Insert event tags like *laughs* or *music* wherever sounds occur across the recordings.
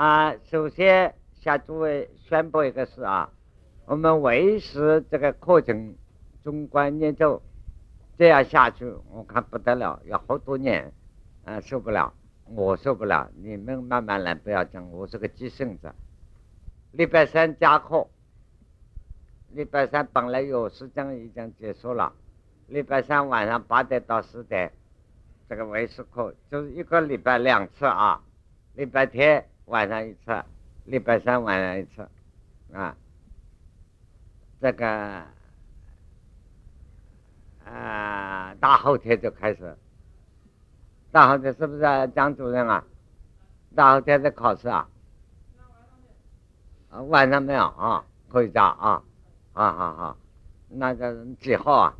啊，首先向诸位宣布一个事啊，我们维持这个课程中观念咒，这样下去我看不得了，要好多年，啊，受不了，我受不了，你们慢慢来，不要讲，我是个急性子。礼拜三加课，礼拜三本来有时间已经结束了，礼拜三晚上八点到十点，这个维持课就是一个礼拜两次啊，礼拜天。晚上一次，礼拜三晚上一次，啊，这个啊，大后天就开始，大后天是不是张主任啊？大后天在考试啊？啊，晚上没有啊？可以加啊？好好好，那个几号啊？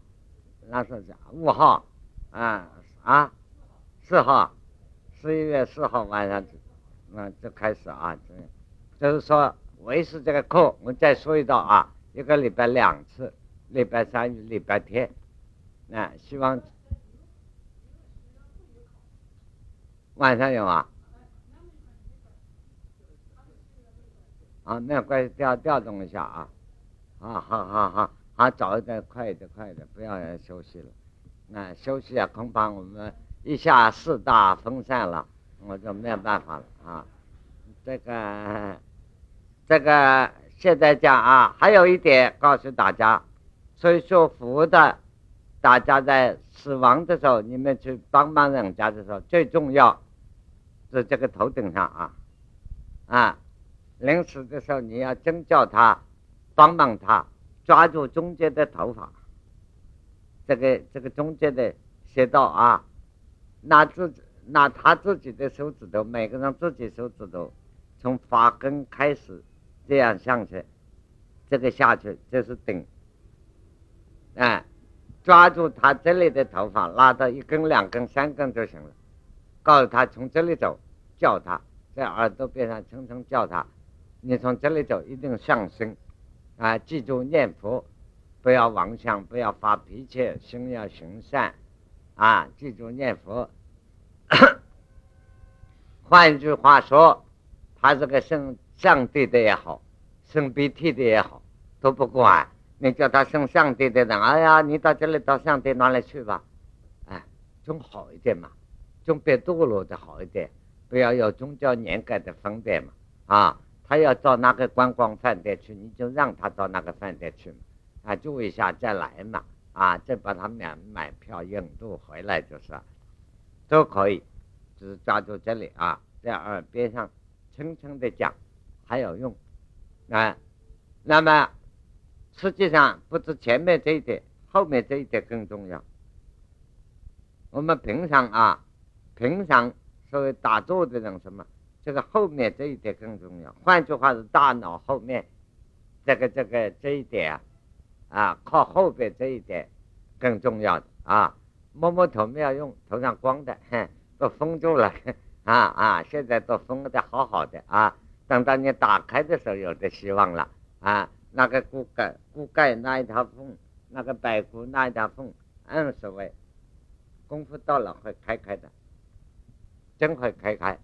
那是五号啊啊，四号，十一月四号晚上。那就开始啊，就是说维持这个课，我再说一道啊，一个礼拜两次，礼拜三、礼拜天，那希望晚上有啊，啊，没有关系，调调动一下啊，啊，好好好，好，早一点，快一点，快一点，不要休息了，那休息啊，恐怕我们一下四大分散了。我就没有办法了啊！这个，这个现在讲啊，还有一点告诉大家，所以说福的，大家在死亡的时候，你们去帮帮人家的时候，最重要是这个头顶上啊，啊，临死的时候你要真叫他帮帮他抓住中间的头发，这个这个中间的穴道啊，拿自己。拿他自己的手指头，每个人自己手指头，从发根开始，这样向去，这个下去就是顶，哎，抓住他这里的头发，拉到一根、两根、三根就行了。告诉他从这里走，叫他在耳朵边上轻轻叫他，你从这里走一定上升，啊，记住念佛，不要妄想，不要发脾气，心要行善，啊，记住念佛。换句话说，他这个生上帝的也好，生鼻涕的也好，都不管。你叫他生上帝的人，哎呀，你到这里到上帝那里去吧，哎，总好一点嘛，总比堕落的好一点。不要有宗教年改的分别嘛，啊，他要到那个观光饭店去，你就让他到那个饭店去嘛，啊，住一下再来嘛，啊，再把他们俩买票引渡回来就是。都可以，只抓住这里啊，在耳边上轻轻的讲，还有用啊。那么实际上不止前面这一点，后面这一点更重要。我们平常啊，平常所谓打坐的人什么，这个后面这一点更重要。换句话是，大脑后面这个这个这一点啊，啊，靠后边这一点更重要的啊。摸摸头没有用，头上光的，哼，都封住了，啊啊，现在都封的好好的啊，等到你打开的时候，有的希望了啊。那个骨盖骨盖那一条缝，那个白骨那一条缝，嗯，所谓功夫到了会开开的，真会开开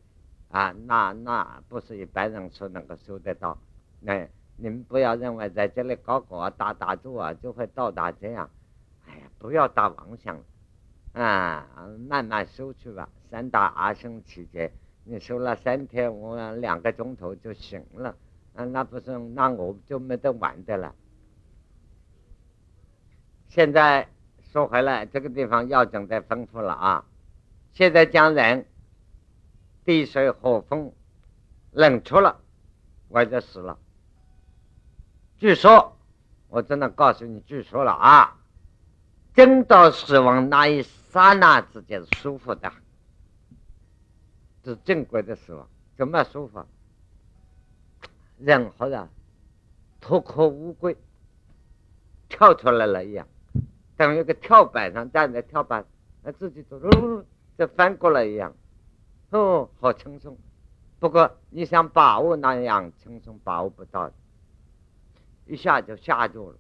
啊。那那不是一般人说能够收得到。那你们不要认为在这里搞搞啊，打打住啊，就会到达这样。哎呀，不要打妄想。啊，慢慢收去吧。三大阿僧期间，你修了三天，我两个钟头就行了。啊，那不是，那我就没得玩的了。现在说回来，这个地方要讲的丰富了啊。现在讲人，地水火风冷出了，我就死了。据说，我真的告诉你，据说了啊，真到死亡那一。刹那之间舒服的，是正规的死亡。怎么舒服？人好像脱壳乌龟跳出来了一样，等于个跳板上站在跳板，那自己走路就翻过来一样，哦，好轻松。不过你想把握那样轻松，把握不到，一下就下住了，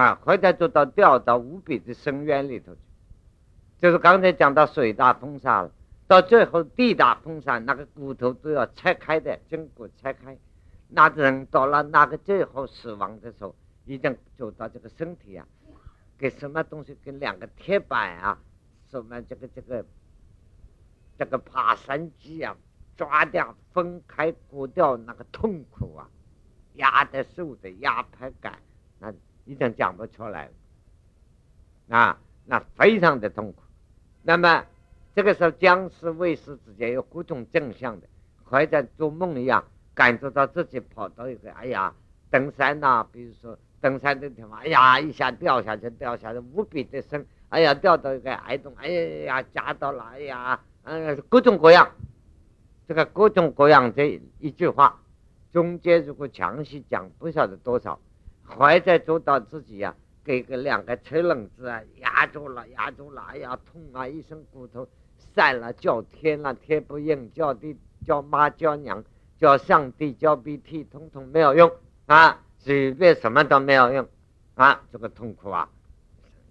啊，回头就到掉到无比的深渊里头去。就是刚才讲到水大风沙了，到最后地大风散，那个骨头都要拆开的，筋骨拆开。那个人到了那个最后死亡的时候，已经走到这个身体啊，给什么东西跟两个铁板啊，什么这个这个这个爬山机啊，抓掉分开割掉那个痛苦啊，压的受的压迫感，那已经讲不出来了啊，那非常的痛苦。那么这个时候僵尸卫士之间有各种正向的，还在做梦一样，感觉到自己跑到一个哎呀登山呐，比如说登山的地方，哎呀一下掉下去，掉下去无比的深，哎呀掉到一个矮洞，哎呀夹到了，哎呀嗯各种各样，这个各种各样这一句话，中间如果详细讲不晓得多少，还在做到自己呀。给个两个车轮子啊，压住了，压住了，哎呀，痛啊！一身骨头散了，叫天了，天不应，叫地，叫妈，叫娘，叫上帝，叫鼻涕，通通没有用啊！随便什么都没有用啊！这个痛苦啊，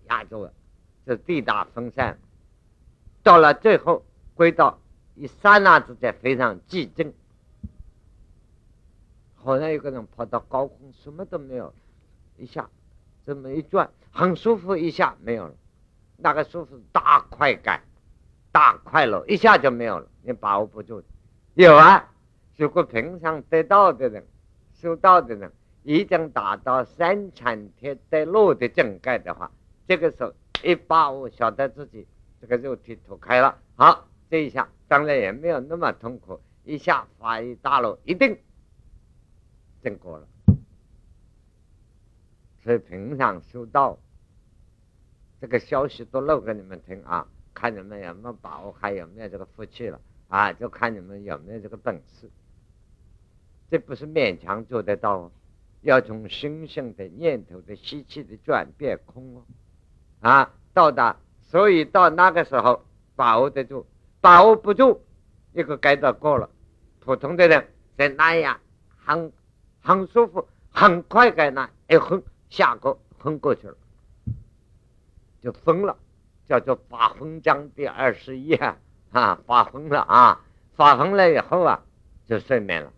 压住了，这地大风散，到了最后归到一刹那之间非常寂静，好像有个人跑到高空，什么都没有，一下。这么一转，很舒服，一下没有了。那个舒服大快感、大快乐，一下就没有了，你把握不住。有啊，如果平常得道的人、修道的人，已经达到三禅天得乐的境界的话，这个时候一把握，晓得自己这个肉体脱开了，好，这一下当然也没有那么痛苦，一下发一大乐，一定正果了。所以平常修道，这个消息都漏给你们听啊，看你们有没有把握，还有没有这个福气了啊？就看你们有没有这个本事。这不是勉强做得到哦，要从心性的念头的习气的转变空哦，啊，到达，所以到那个时候把握得住，把握不住，一个阶段过了，普通的人在那样很很舒服，很快给那一昏。下个昏过去了，就疯了，叫做发疯章第二十一啊，啊，发疯了啊，发疯了以后啊，就睡眠了，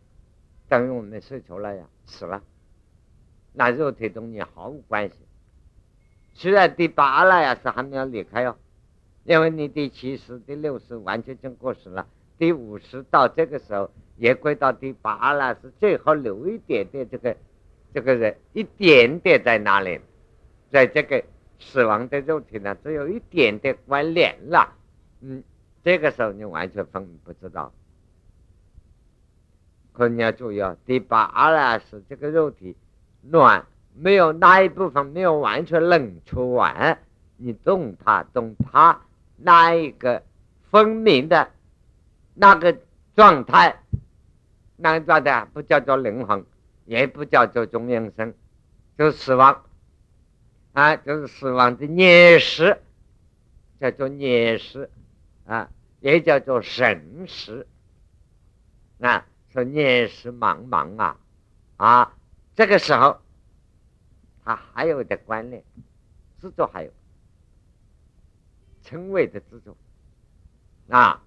等于我们睡着了呀，死了，那肉体同你毫无关系。虽然第八了呀是还没有离开哦，因为你第七十、第六十完全经过时了，第五十到这个时候也归到第八了，是最后留一点点这个。这个人一点点在那里，在这个死亡的肉体呢，只有一点点关联了。嗯，这个时候你完全分不知道。可你要注意哦，第八阿拉是这个肉体暖，没有那一部分没有完全冷出完，你动它动它那一个分明的那个状态，那个状态不叫做灵魂。也不叫做中阴身，就死亡，啊，就是死亡的孽识，叫做孽识，啊，也叫做神识，啊，说孽识茫茫啊，啊，这个时候，它还有的观念，制作还有，称谓的制作，啊，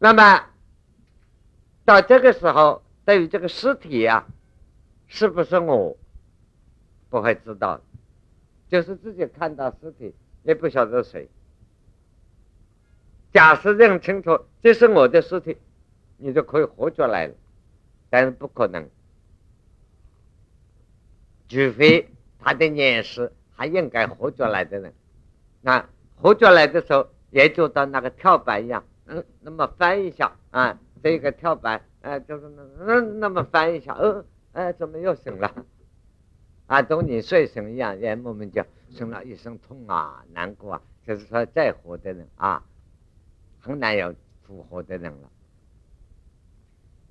那么到这个时候。对于这个尸体呀，是不是我不会知道？就是自己看到尸体，也不晓得谁。假设认清楚这是我的尸体，你就可以活出来了。但是不可能，除非他的念识还应该活出来的人。那活出来的时候，也就到那个跳板一样，嗯，那么翻一下啊，这个跳板。哎，就是那那那么翻一下，呃，哎，怎么又醒了？啊，同你睡醒一样，也莫名就生了一声痛啊，难过啊。就是说，再活的人啊，很难有复活的人了。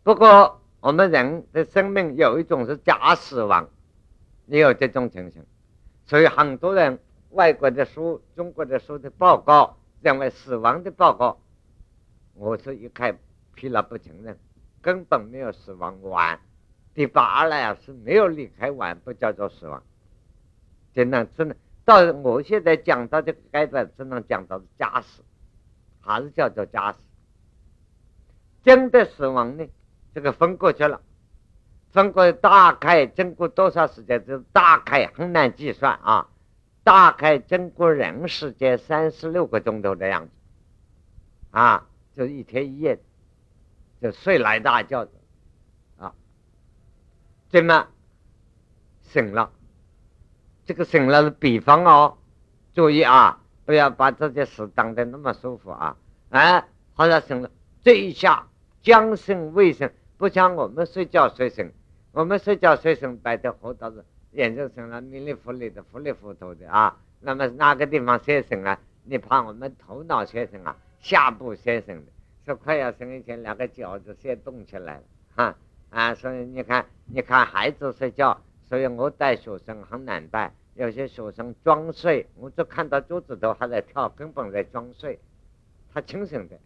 不过，我们人的生命有一种是假死亡，也有这种情形。所以，很多人外国的书、中国的书的报告认为死亡的报告，我是一概批了不承认。根本没有死亡完，第八了呀是没有离开完，不叫做死亡。只能只能到我现在讲到这个阶段，只能讲到假死，还是叫做假死。真的死亡呢，这个分过去了，分过大概经过多少时间？就大概很难计算啊，大概经过人世间三十六个钟头的样子，啊，就一天一夜，就睡来大觉的，怎么醒了？这个醒了是比方哦，注意啊，不要把这件事当得那么舒服啊，哎，好像醒了这一下。将醒未醒，不像我们睡觉睡醒。我们睡觉睡醒，白天活到是眼睛醒了，迷里糊里的，糊里糊涂的啊。那么哪个地方先醒啊？你怕我们头脑先醒啊？下部先醒的，说快要醒以前，两个脚就先动起来了，哈啊。所以你看，你看孩子睡觉，所以我带学生很难带。有些学生装睡，我就看到桌子头还在跳，根本在装睡，他清醒的，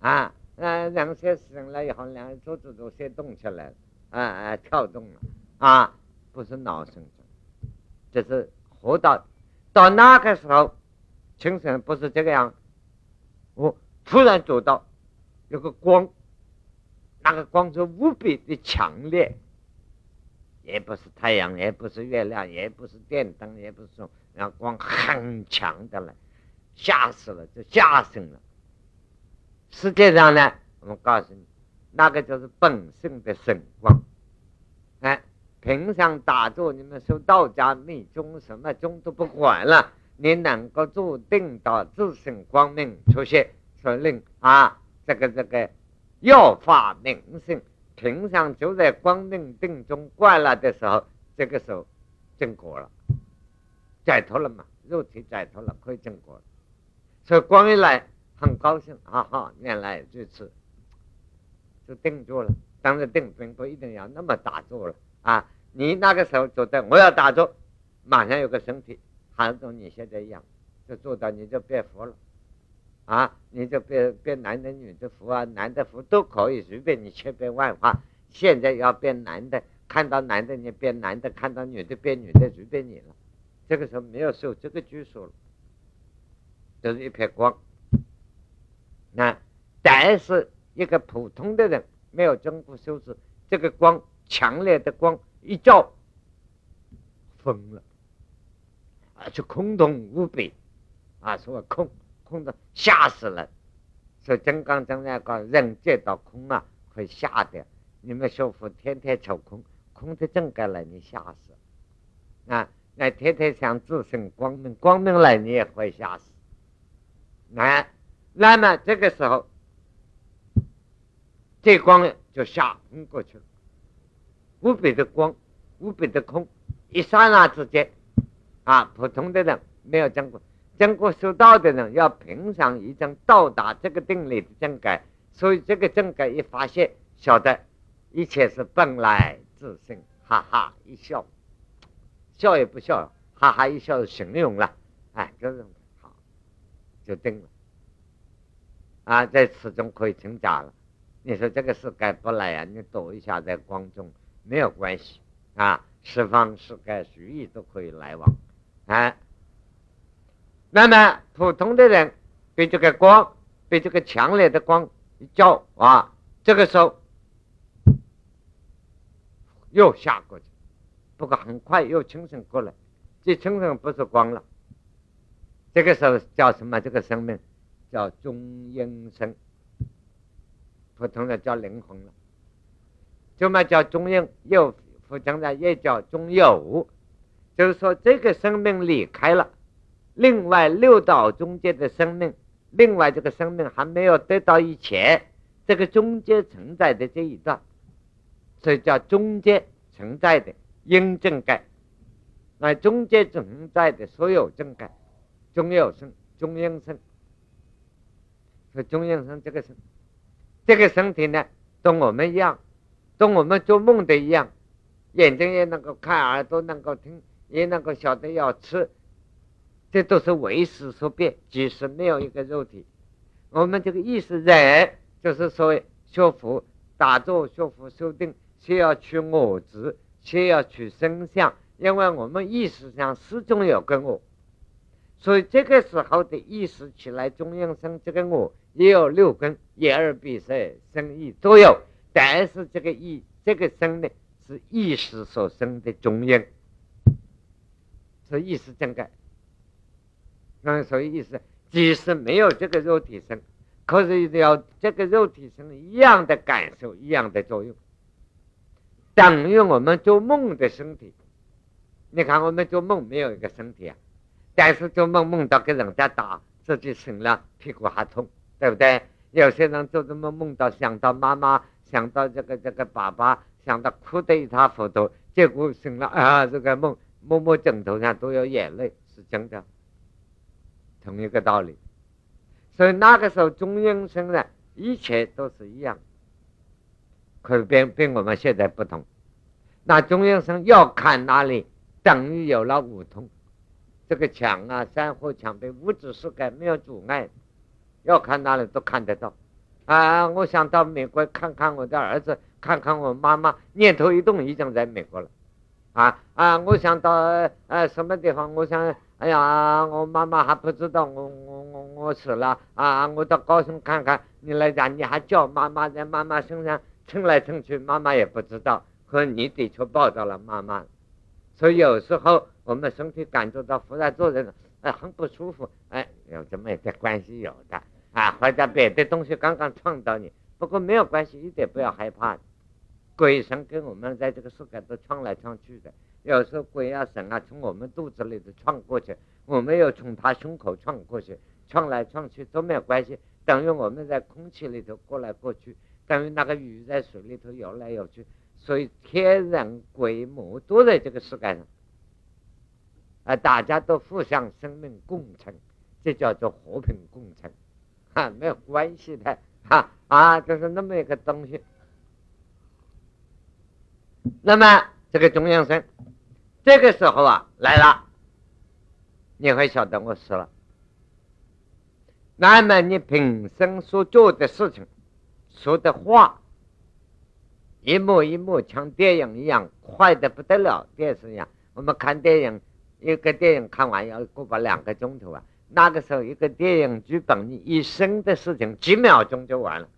啊。啊，两先醒了以后，两个桌子都先动起来了，啊啊，跳动了，啊，不是脑神经，这是活到到那个时候，清醒不是这个样。我突然走到有个光，那个光是无比的强烈，也不是太阳，也不是月亮，也不是电灯，也不是那光很强的了，吓死了，就吓醒了。实际上呢，我们告诉你，那个就是本性的神光。哎，平常打坐，你们修道家密宗什么宗都不管了，你能够注定到自性光明出现，说令啊，这个这个要发明性，平常就在光明定中惯了的时候，这个时候正果了，解脱了嘛，肉体解脱了，可以正果了。所以光一来。很高兴，哈哈，原来如此，就定住了。当然定并不一定要那么打坐了啊。你那个时候觉得我要打坐，马上有个身体，还是跟你现在一样，就做到你就变佛了啊。你就变变男的女的佛啊，男的佛都可以随便你千变万化。现在要变男的，看到男的你变男的，看到女的变女的，随便你了。这个时候没有受这个拘束了，就是一片光。那但是一个普通的人没有经过修持，这个光强烈的光一照，疯了，而且空洞无比，啊，说空空的吓死了。说金刚经那个人见到空啊，会吓的。你们修复天天求空，空的正该来，你吓死。啊，那天天想自身光明，光明来你也会吓死。那。那么这个时候，这光就下昏过去了，无比的光，无比的空，一刹那之间，啊，普通的人没有见过，经过修道的人要平常已经到达这个定力的正改，所以这个正改一发现，晓得一切是本来自性，哈哈一笑，笑也不笑，哈哈一笑形容了，哎，就是好，就定了。啊，在此中可以成家了。你说这个事该不来呀？你躲一下在光中没有关系啊。十方世界随意都可以来往啊。那么普通的人被这个光，被这个强烈的光一照啊，这个时候又下过去，不过很快又清醒过来。这清醒不是光了，这个时候叫什么？这个生命。叫中阴身，普通的叫灵魂了。什么叫中阴？又普通的也叫中有，就是说这个生命离开了，另外六道中间的生命，另外这个生命还没有得到以前，这个中间存在的这一段，所以叫中间存在的因正盖。那中间存在的所有正盖，中有生，中阴身。中阴生这个身，这个身体呢，跟我们一样，跟我们做梦的一样，眼睛也能够看，耳朵能够听，也能够晓得要吃，这都是为识所变，即使没有一个肉体。我们这个意识人，就是说学佛、打坐、学佛、修定，先要取我执，先要取生相，因为我们意识上始终有个我，所以这个时候的意识起来，中央生这个我也有六根，眼耳鼻舌身意都有，但是这个意这个生呢，是意识所生的中央，是意识整个。那所以意思，即使没有这个肉体生，可是要这个肉体生一样的感受，一样的作用，等于我们做梦的身体。你看，我们做梦没有一个身体啊，但是做梦梦到跟人家打，自己醒了屁股还痛，对不对？有些人做梦梦到想到妈妈，想到这个这个爸爸，想到哭得一塌糊涂，结果醒了啊，这个梦摸摸枕头上都有眼泪，是真的，同一个道理。所以那个时候中阴身呢，一切都是一样，可是跟跟我们现在不同。那中阴身要看哪里？等于有了五通，这个墙啊，山河墙被，物质世界没有阻碍，要看哪里都看得到。啊，我想到美国看看我的儿子，看看我妈妈，念头一动已经在美国了。啊啊，我想到呃什么地方，我想，哎呀，我妈妈还不知道我我我我死了啊，我到高雄看看，你来讲，你还叫妈妈在妈妈身上蹭来蹭去，妈妈也不知道，可你的确抱到了妈妈。所以有时候我们身体感觉到忽然做人，哎，很不舒服，哎，有这么一点关系有的啊，或者别的东西刚刚撞到你，不过没有关系，一点不要害怕。鬼神跟我们在这个世界都闯来闯去的，有时候鬼啊神啊从我们肚子里头闯过去，我们又从他胸口闯过去，闯来闯去都没有关系，等于我们在空气里头过来过去，等于那个鱼在水里头游来游去。所以天人鬼魔都在这个世界上，啊，大家都互相生命共存，这叫做和平共存，哈，没有关系的，哈啊，就是那么一个东西。那么这个中央生，这个时候啊来了，你会晓得我死了。那么你平生所做的事情，说的话。一幕一幕像电影一样快的不得了，电视一样。我们看电影，一个电影看完要过把两个钟头啊。那个时候，一个电影剧本，你一生的事情几秒钟就完了，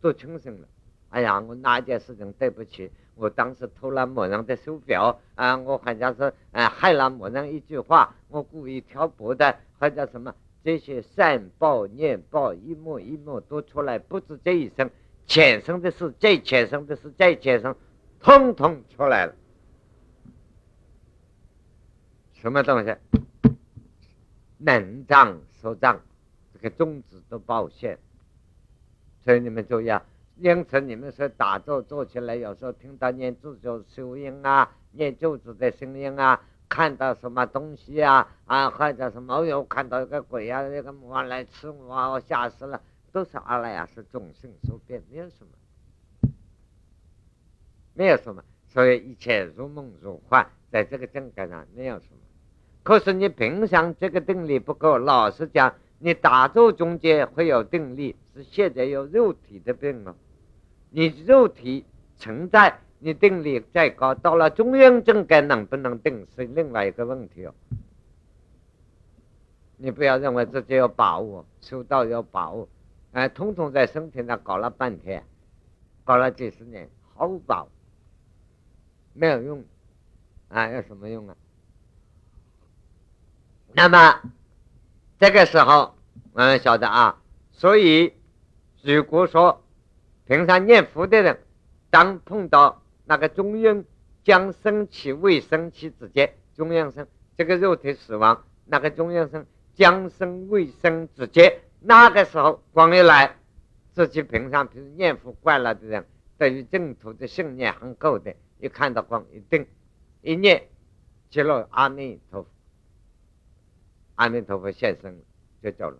都清醒了。哎呀，我哪件事情对不起？我当时偷了某人的手表啊，我好像是啊害了某人一句话，我故意挑拨的，或者什么这些善报念报一幕一幕都出来，不止这一生。前生的事，再前生的事，再前生，通通出来了。什么东西？能障所障，这个种子都报现。所以你们注意啊！因此你们说打坐坐起来，有时候听到念咒咒声音啊，念咒子的声音啊，看到什么东西啊啊，或者什么，有看到一个鬼啊，那个魔来吃我，我吓死了。都是阿赖耶是众生所变，没有什么，没有什么，所以一切如梦如幻，在这个境界上没有什么。可是你平常这个定力不够，老实讲，你打坐中间会有定力，是现在有肉体的病了。你肉体存在，你定力再高，到了中央境界能不能定是另外一个问题哦。你不要认为自己有把握，修道有把握。哎，通通在身体上搞了半天，搞了几十年，毫无把握，没有用，啊，有什么用啊？那么这个时候，嗯晓得啊，所以如果说平常念佛的人，当碰到那个中阴将生起未生起之间，中阴生这个肉体死亡，那个中阴生将生未生之间。那个时候光一来，自己平常比如念佛惯了的人，对于净土的信念很够的，一看到光一定一念，接了阿弥陀佛，阿弥陀佛现身就走了，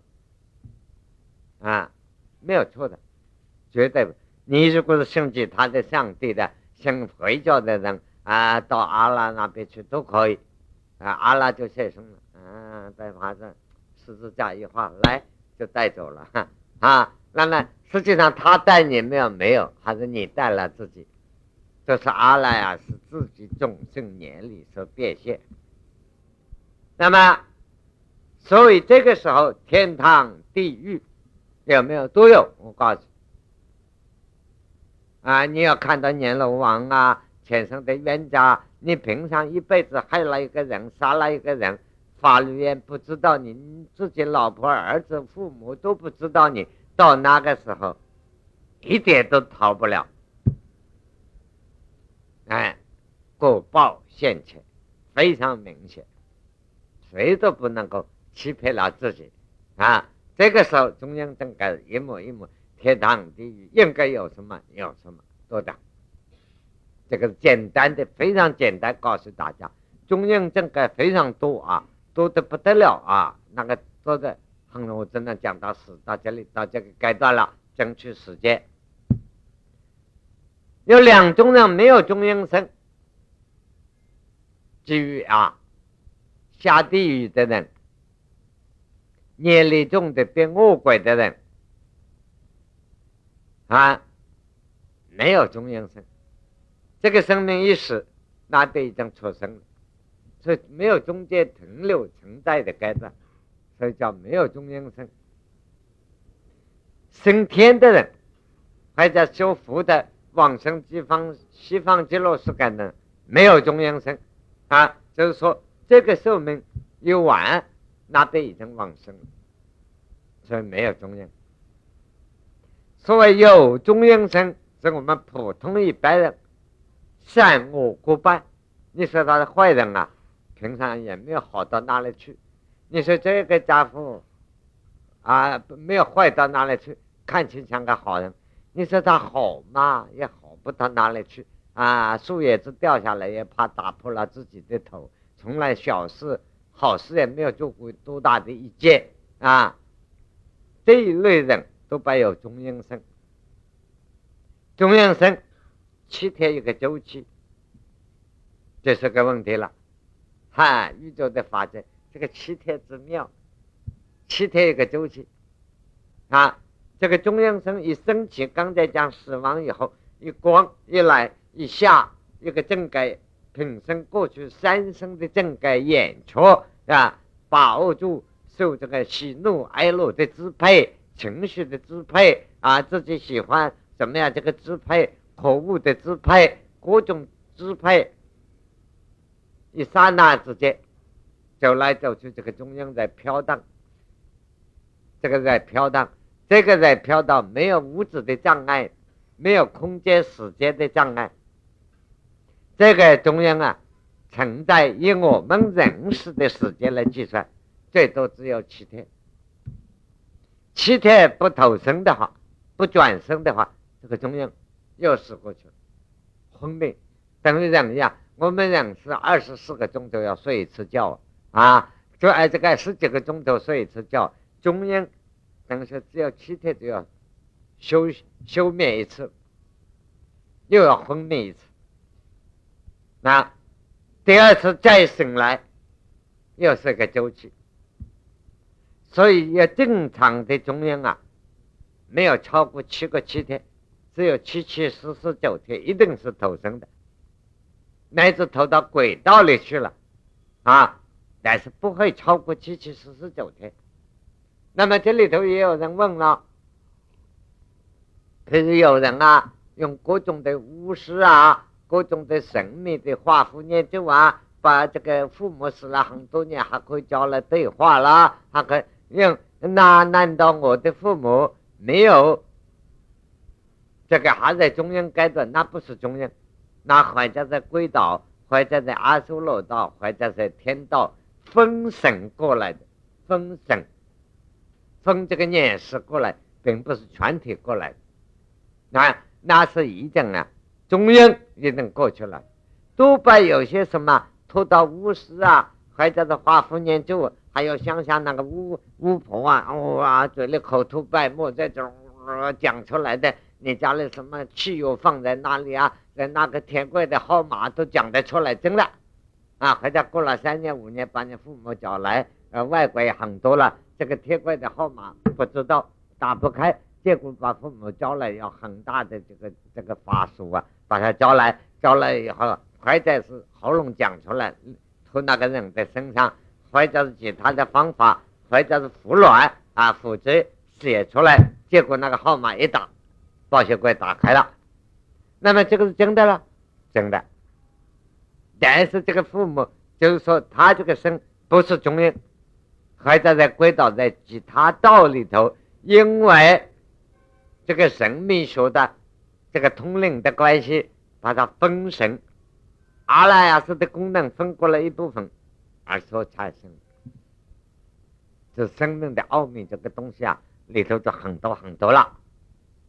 啊，没有错的，绝对。你如果是信其他的上帝的，信回教的人啊，到阿拉那边去都可以，啊，阿拉就现身了，啊，在法上十字架一画来。就带走了哈啊，那么实际上他带你没有没有，还是你带了自己？这是阿拉啊，是自己众生年里所变现。那么所以这个时候，天堂、地狱有没有都有？我告诉你，啊，你要看到阎罗王啊，前生的冤家，你平常一辈子害了一个人，杀了一个人，法律也不知道你自己老婆、儿子、父母都不知道你，到那个时候，一点都逃不了。哎，果报现前，非常明显，谁都不能够。欺骗了自己，啊！这个时候中央政改一亩一亩，天堂地狱应该有什么有什么多的，这个简单的非常简单，告诉大家，中央政改非常多啊，多的不得了啊！那个多的，很我真的讲到死到这里到这个阶段了，争取时间。有两种人没有中央生，至于啊，下地狱的人。业力重的变恶鬼的人啊，没有中阴身，这个生命一死，那都已经出生了，所以没有中间停留存在的阶段，所以叫没有中阴身。升天的人，或者修福的往生西方西方极乐世界的，没有中阴身啊，就是说这个寿命一完。那都已经往生了，所以没有中阴。所谓有中阴身，是我们普通一般人善恶各半。你说他是坏人啊，平常也没有好到哪里去。你说这个家伙啊，没有坏到哪里去，看起像个好人。你说他好嘛，也好不到哪里去啊。树叶子掉下来，也怕打破了自己的头，从来小事。好事也没有做过多大的一件啊！这一类人都伴有中阴身，中阴身七天一个周期，这是个问题了。哈，宇宙的法则，这个七天之妙，七天一个周期啊！这个中阴身一升起，刚才讲死亡以后，一光一来一下，一个正改。平生过去三生的整个演出啊，把握住受这个喜怒哀乐的支配、情绪的支配啊，自己喜欢怎么样这个支配、可恶的支配、各种支配，一刹那之间走来走去，这个中央在飘荡，这个在飘荡，这个在飘荡，没有物质的障碍，没有空间时间的障碍。这个中央啊，存在以我们认识的时间来计算，最多只有七天。七天不投生的话，不转生的话，这个中央又死过去了，昏迷，等于人一样。我们人是二十四个钟头要睡一次觉啊，就按这个十几个钟头睡一次觉，中央等于说只有七天就要休休眠一次，又要昏迷一次。那第二次再醒来，又是个周期，所以要正常的中央啊，没有超过七个七天，只有七七四十九天，一定是投生的，乃至投到轨道里去了啊，但是不会超过七七四十九天。那么这里头也有人问了，可是有人啊，用各种的巫师啊。各种的神秘的画符念咒啊，把这个父母死了很多年，还可以叫来对话啦，还可用。那难道我的父母没有这个还在中央阶段？那不是中央，那或者在鬼道，或者在阿修罗道，或者在天道封神过来的，封神封这个念世过来，并不是全体过来。那那是一定啊。中央也能过去了，多半有些什么拖到巫师啊，或者是画符念咒，还有乡下那个巫巫婆啊，哇，嘴里口吐白沫，这种讲出来的，你家里什么汽油放在哪里啊？在那个铁柜的号码都讲得出来，真的啊！或者过了三年五年，把你父母叫来，呃，外国也很多了，这个铁柜的号码不知道打不开，结果把父母叫来，要很大的这个这个法术啊。把他叫来，叫来以后，或者是喉咙讲出来，吐那个人的身上，或者是其他的方法，或者是服卵啊胡子写出来，结果那个号码一打，保险柜打开了，那么这个是真的了，真的。但是这个父母就是说他这个生不是中阴，还在在归到在其他道里头，因为这个神秘学的这个通灵的关系，把它分神，阿赖耶识的功能分过了一部分，而所产生。这生命的奥秘这个东西啊，里头就很多很多了，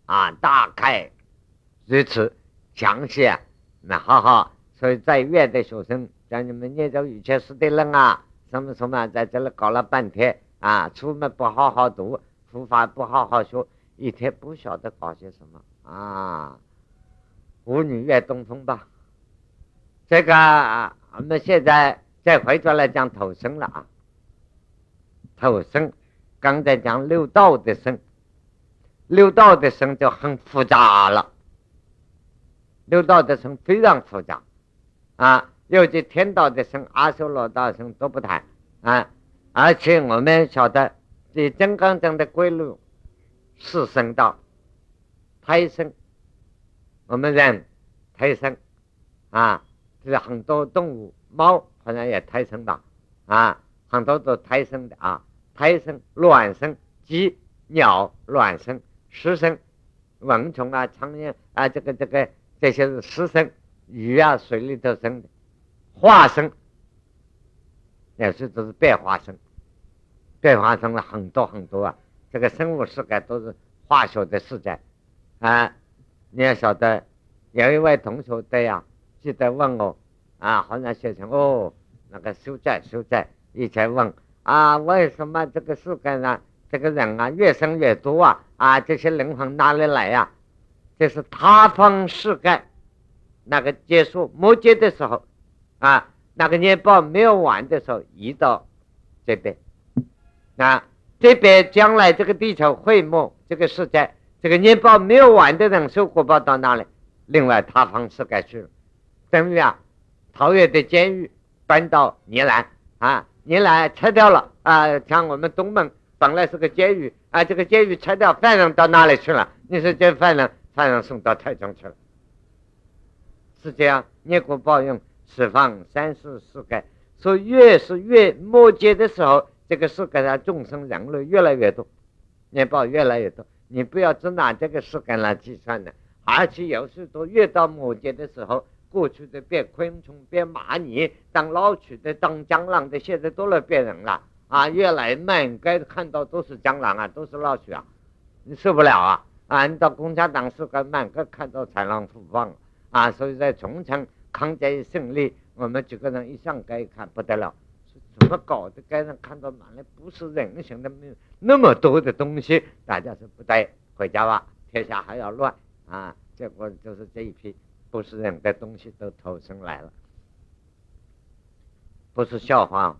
啊，大概如此详细，那好好。所以在院的学生，像你们念着语切诗的人啊，什么什么，在这里搞了半天啊，出门不好好读，书法不好好学，一天不晓得搞些什么啊。舞女越东风吧，这个我们现在再回转来讲投生了啊。投生，刚才讲六道的生，六道的生就很复杂了，六道的生非常复杂。啊，尤其天道的生、阿修罗道生都不谈啊，而且我们晓得这金刚经的规律是生道、胎生，我们人胎生。啊，是很多动物，猫好像也胎生的啊，很多都胎生的啊，胎生、卵生、鸡、鸟卵生、湿生、蚊虫啊、苍蝇啊，这个这个这些是湿生。鱼啊，水里头生的。化生，也是都是变化生，变化生了很多很多啊。这个生物世界都是化学的世界。啊。你要晓得，有一位同学这样记得问我啊，好像写成哦，那个修债修债，以前问啊，为什么这个世界上这个人啊越生越多啊？啊，这些灵魂哪里来呀？这是他方世界。那个结束末节的时候，啊，那个年报没有完的时候，移到这边，啊，这边将来这个地球会没，这个世界，这个年报没有完的人受果报到哪里？另外他方世界去了，等于啊，桃园的监狱搬到尼兰，啊，尼兰拆掉了，啊，像我们东门本来是个监狱，啊，这个监狱拆掉，犯人到哪里去了？你说这犯人，犯人送到太宗去了。是这样，业果报应，释放三世世界，所以越是越末节的时候，这个世界上众生人类越来越多，业报越来越多。你不要只拿这个世界来计算的，而且有时都越到末节的时候，过去的变昆虫、变蚂蚁，当老鼠的、当蟑螂的，现在都来变人了啊！越来满街看到都是蟑螂啊，都是老鼠啊，你受不了啊！啊，你到共产党世界满街看到豺狼虎豹。啊，所以在重庆抗战胜利，我们几个人一上街一看不得了，怎么搞的？街上看到哪里不是人形的？没有那么多的东西，大家说不带，回家吧，天下还要乱啊！结果就是这一批不是人的东西都投生来了，不是笑话，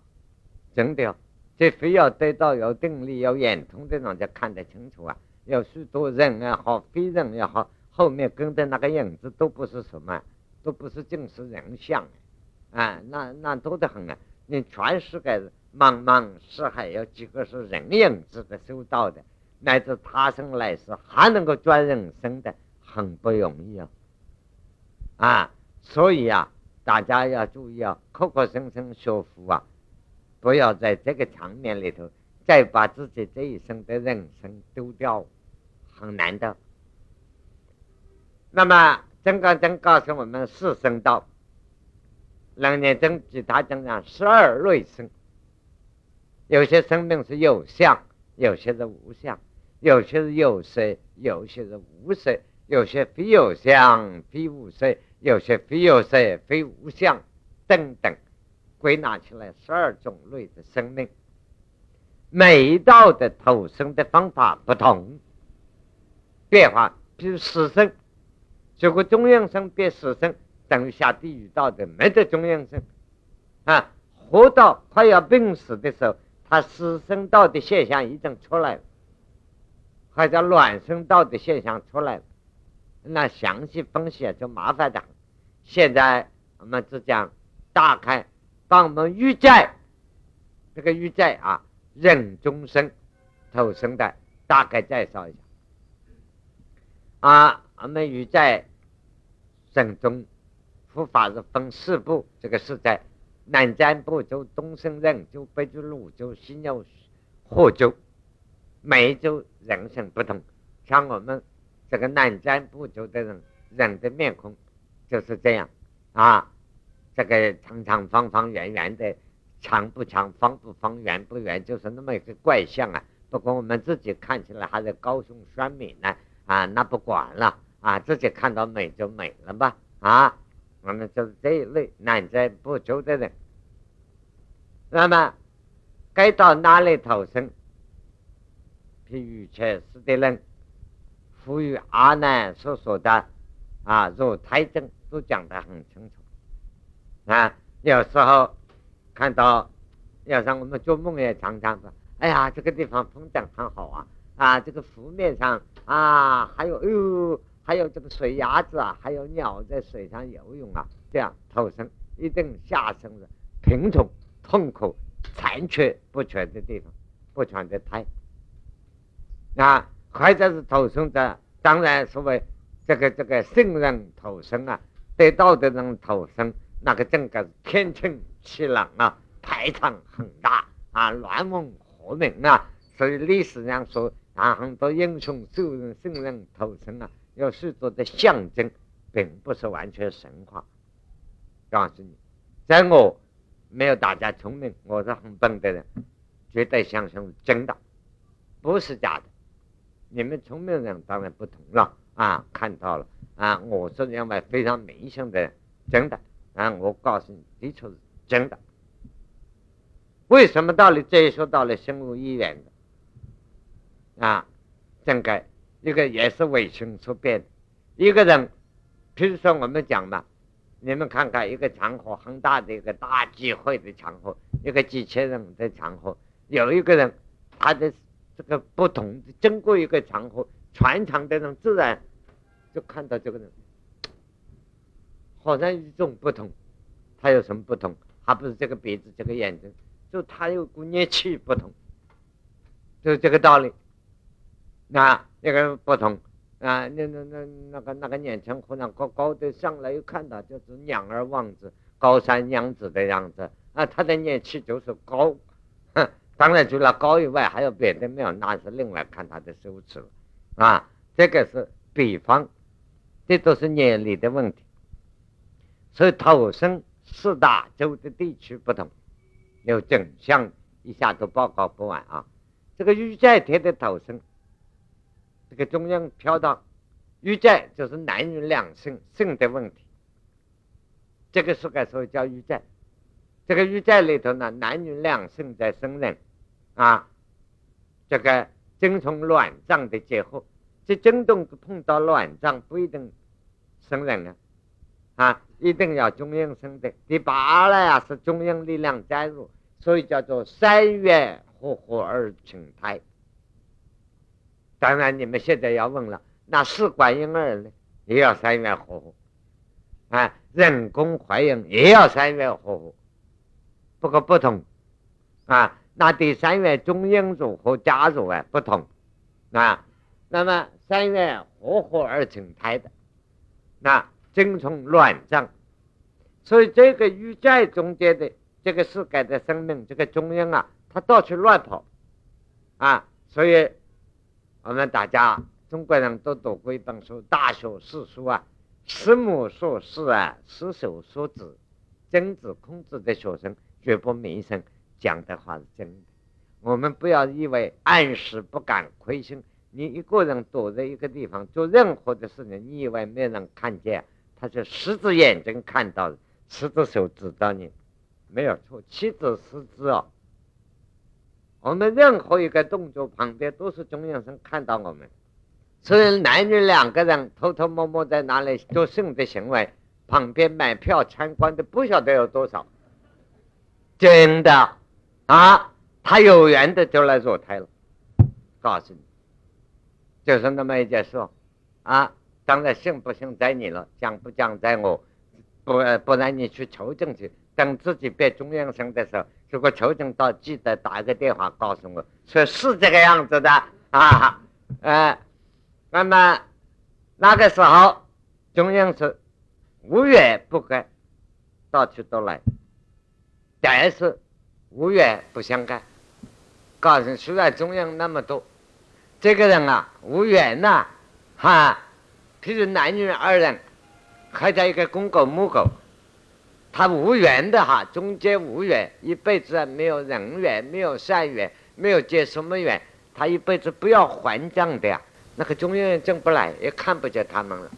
真的，这非要得到有定力、有眼通的人才看得清楚啊！有许多人也好，非人也好。后面跟的那个影子都不是什么，都不是正是人像，啊，那那多得很啊！你全世界茫茫四海有几个是人影子的收到的，乃至他生来世还能够转人生的，很不容易啊！啊，所以啊，大家要注意啊，口口声声学佛啊，不要在这个场面里头再把自己这一生的人生丢掉，很难的。那么，真刚真告诉我们四生道，人年真其他讲讲十二类生，有些生命是有相，有些是无相，有些是有色，有些是无色，有些非有相非无色，有些非有色非无相。等等，归纳起来十二种类的生命，每一道的投生的方法不同，变化，比如死生。结果中阴身变死生，等于下地狱道的没得中阴身啊！活到快要病死的时候，他死生道的现象已经出来了，或者卵生道的现象出来了，那详细分析就麻烦的很。现在我们只讲大概帮我们预债，这个预债啊，人中生投生的大概介绍一下。啊，我们于在生中佛法是分四部，这个是在南瞻部洲、东胜任州、北俱泸州、西牛贺州，每一州人生不同。像我们这个南瞻部洲的人，人的面孔就是这样啊，这个长长方方圆圆的，长不长，方不方，圆不圆，就是那么一个怪象啊。不过我们自己看起来还是高雄酸美呢。啊，那不管了啊，自己看到美就美了吧啊，我们就是这一类南瞻部洲的人。那么该到哪里投生？譬如前世的人，赋予阿难所说的啊，如胎证都讲得很清楚啊。有时候看到，有时候我们做梦也常常说，哎呀，这个地方风景很好啊。啊，这个湖面上啊，还有哎呦，还有这个水鸭子啊，还有鸟在水上游泳啊，这样投生一定下生的贫穷、痛苦、残缺不全的地方，不全的胎。啊，或者是投生的，当然所谓这个这个圣人投生啊，得道的人投生，那个整个天清气朗啊，排场很大啊，乱文和鸣啊，所以历史上说。啊，很多英雄救人、圣人投生啊，有许多的象征，并不是完全神话。告诉你，在我没有大家聪明，我是很笨的人，绝对相信真的，不是假的。你们聪明人当然不同了啊，看到了啊，我是认为非常明显的，真的啊，我告诉你，的确是真的。为什么道理这一说到了心无意愿的？啊，整个一个也是为情所变。一个人，比如说我们讲嘛，你们看看一个场合很大的一个大聚会的场合，一个几千人的场合，有一个人他的这个不同，经过一个场合，全场的人自然就看到这个人，好像与众不同。他有什么不同？还不是这个鼻子，这个眼睛，就他有股热气不同，就是这个道理。那那个不同啊，那那那那个那个年轻和尚高高的上来一看到就是娘儿王子高山娘子的样子啊，他的年气就是高，哼，当然除了高以外还有别的没有，那是另外看他的手持了啊。这个是比方，这都是年龄的问题，所以投生四大洲的地区不同，有整项一下都报告不完啊。这个玉在天的投生。这个中央飘到欲在，就是男女两性性的问题。这个是该说叫欲在。这个欲在里头呢，男女两性在生人啊，这个精虫卵脏的结合，这震动碰到卵脏不一定生人啊，啊，一定要中央生的。第八了呀，是中央力量加入，所以叫做三月合合而成胎。当然，你们现在要问了，那试管婴儿呢，也要三元合合，啊，人工怀孕也要三元合合，不过不同，啊，那第三元中婴组和加入啊不同，啊，那么三元合合而成胎的，那精虫卵脏，所以这个鱼在中间的这个世界的生命，这个中央啊，它到处乱跑，啊，所以。我们大家中国人都读过一本书《大学四书》啊，师母说事啊，师手说指，曾子、孔子的学生绝不迷信，讲的话是真的。我们不要以为暗时不敢亏心，你一个人躲在一个地方做任何的事情，你以为没人看见？他是十只眼睛看到，十只手指到你，没有错，七只十只哦。我们任何一个动作旁边都是中央生看到我们，所以男女两个人偷偷摸摸在哪里做性的行为，旁边买票参观的不晓得有多少，真的啊，他有缘的就来做胎了，告诉你，就是那么一件事。啊。当然信不信在你了，讲不讲在我，不不然你去求证去，等自己变中央生的时候，如果求证到，记得打一个电话告诉我，说是这个样子的 *laughs* 啊，呃，那么那个时候中央是无缘不干，到处都来，但是无缘不相干。告诉虽然中央那么多，这个人啊无缘呐，哈，譬如男女二人，还在一个公狗母狗。他无缘的哈，中间无缘，一辈子没有人缘，没有善缘，没有结什么缘，他一辈子不要还账的呀。那个中央进不来，也看不见他们了。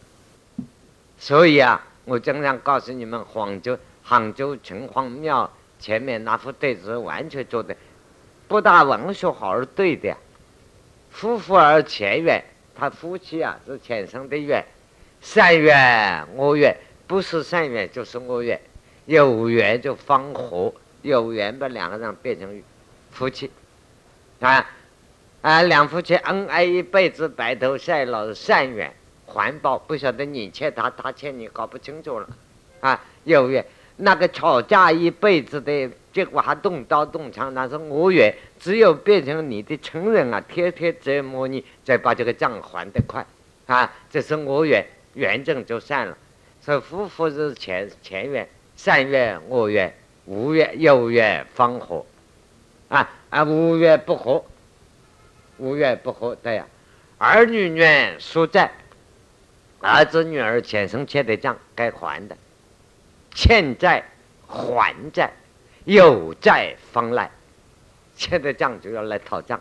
所以啊，我经常告诉你们，杭州杭州城隍庙前面那副对子完全做的不大文学好而对的，夫妇而前缘，他夫妻啊是前生的缘，善缘恶缘，不是善缘就是恶缘。有缘就方和，有缘把两个人变成夫妻，啊啊，两夫妻恩爱一辈子，白头偕老，善缘环抱，不晓得你欠他，他欠你，搞不清楚了，啊，有缘那个吵架一辈子的结果还动刀动枪，那是恶缘，只有变成你的情人啊，天天折磨你，再把这个账还得快，啊，这是我缘，缘正就散了，所以夫妇是前前缘。善月恶月，无月有缘方和，啊啊无缘不和，无缘不和对呀。儿女缘属债，儿子女儿前生欠的账该还的，欠债还债，有债方来，欠的账就要来讨账。